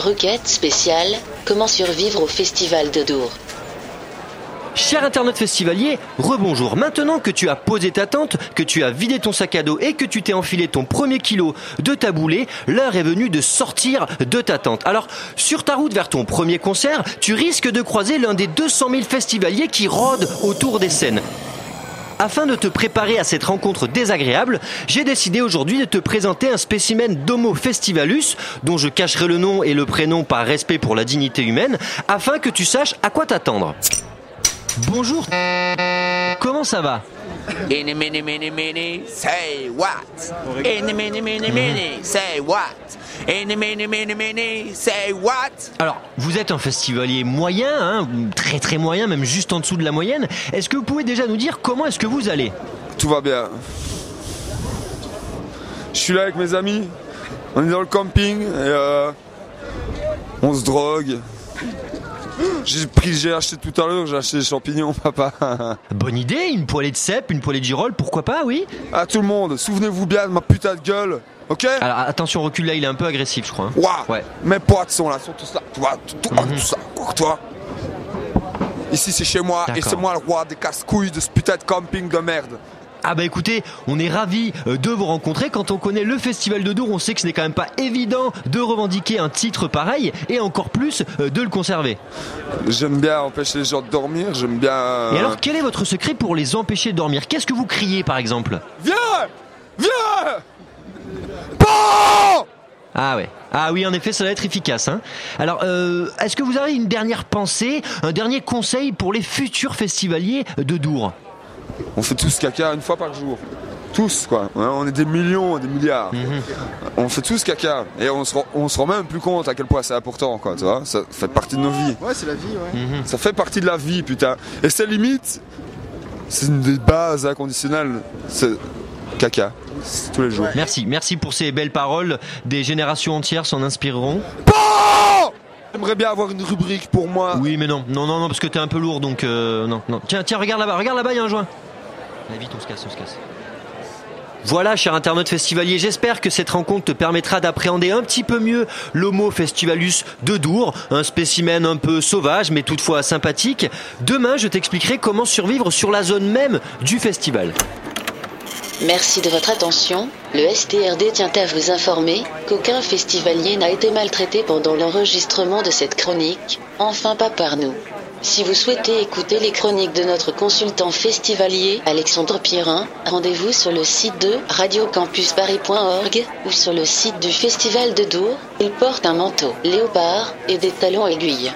Requête spéciale, comment survivre au festival de Dour Cher internaute festivalier, rebonjour. Maintenant que tu as posé ta tente, que tu as vidé ton sac à dos et que tu t'es enfilé ton premier kilo de taboulé, l'heure est venue de sortir de ta tente. Alors, sur ta route vers ton premier concert, tu risques de croiser l'un des 200 000 festivaliers qui rôdent autour des scènes. Afin de te préparer à cette rencontre désagréable, j'ai décidé aujourd'hui de te présenter un spécimen d'Homo festivalus, dont je cacherai le nom et le prénom par respect pour la dignité humaine, afin que tu saches à quoi t'attendre. Bonjour. Comment ça va? Any, mini, mini, mini, say what? Any, mini, mini, mini, say what? Any, mini, mini, mini, say what? Alors, vous êtes un festivalier moyen, hein, très très moyen, même juste en dessous de la moyenne. Est-ce que vous pouvez déjà nous dire comment est-ce que vous allez? Tout va bien. Je suis là avec mes amis. On est dans le camping et euh, on se drogue. J'ai pris, j'ai acheté tout à l'heure, j'ai acheté des champignons, papa. Bonne idée, une poêlée de cèpe, une poêlée de girolles, pourquoi pas, oui À tout le monde, souvenez-vous bien de ma putain de gueule, ok? Alors attention, recule là, il est un peu agressif, je crois. hein. Ouah Ouais. Mes potes sont là, sont tous là, tu vois, tout, ça, quoi, toi Ici c'est chez moi et c'est moi le roi des casse-couilles de ce putain de camping de merde. Ah bah écoutez, on est ravis euh, de vous rencontrer. Quand on connaît le Festival de Dour, on sait que ce n'est quand même pas évident de revendiquer un titre pareil et encore plus euh, de le conserver. J'aime bien empêcher les gens de dormir, j'aime bien... euh, Et alors, quel est votre secret pour les empêcher de dormir? Qu'est-ce que vous criez par exemple? Viens Viens Bon Ah ouais. Ah oui, en effet, ça va être efficace. Hein Alors, euh, est-ce que vous avez une dernière pensée, un dernier conseil pour les futurs festivaliers de Dour? On fait tous caca une fois par jour. Tous, quoi. Ouais, On est des millions, des milliards. On fait tous caca. Et on se, rend, on se rend même plus compte à quel point c'est important, quoi. Tu vois Ça fait partie de nos vies. Ouais, c'est la vie, ouais. Ça fait partie de la vie, putain. Et c'est limite, c'est une des bases inconditionnelles. C'est caca. C'est tous les jours. Merci, merci pour ces belles paroles. Des générations entières s'en inspireront. Bon J'aimerais bien avoir une rubrique pour moi. Oui, mais non, non, non, non, parce que t'es un peu lourd, donc euh, non, non. Tiens, tiens, regarde là-bas, regarde là-bas, il y a un joint. Voilà, cher internaute festivalier, j'espère que cette rencontre te permettra d'appréhender un petit peu mieux l'Homo festivalus de Dour, un spécimen un peu sauvage, mais toutefois sympathique. Demain, je t'expliquerai comment survivre sur la zone même du festival. Merci de votre attention. Le STRD tient à vous informer qu'aucun festivalier n'a été maltraité pendant l'enregistrement de cette chronique, enfin pas par nous. Si vous souhaitez écouter les chroniques de notre consultant festivalier Alexandre Pierrin, rendez-vous sur le site de radiocampusparis.org ou sur le site du Festival de Dour. Il porte un manteau léopard et des talons aiguilles.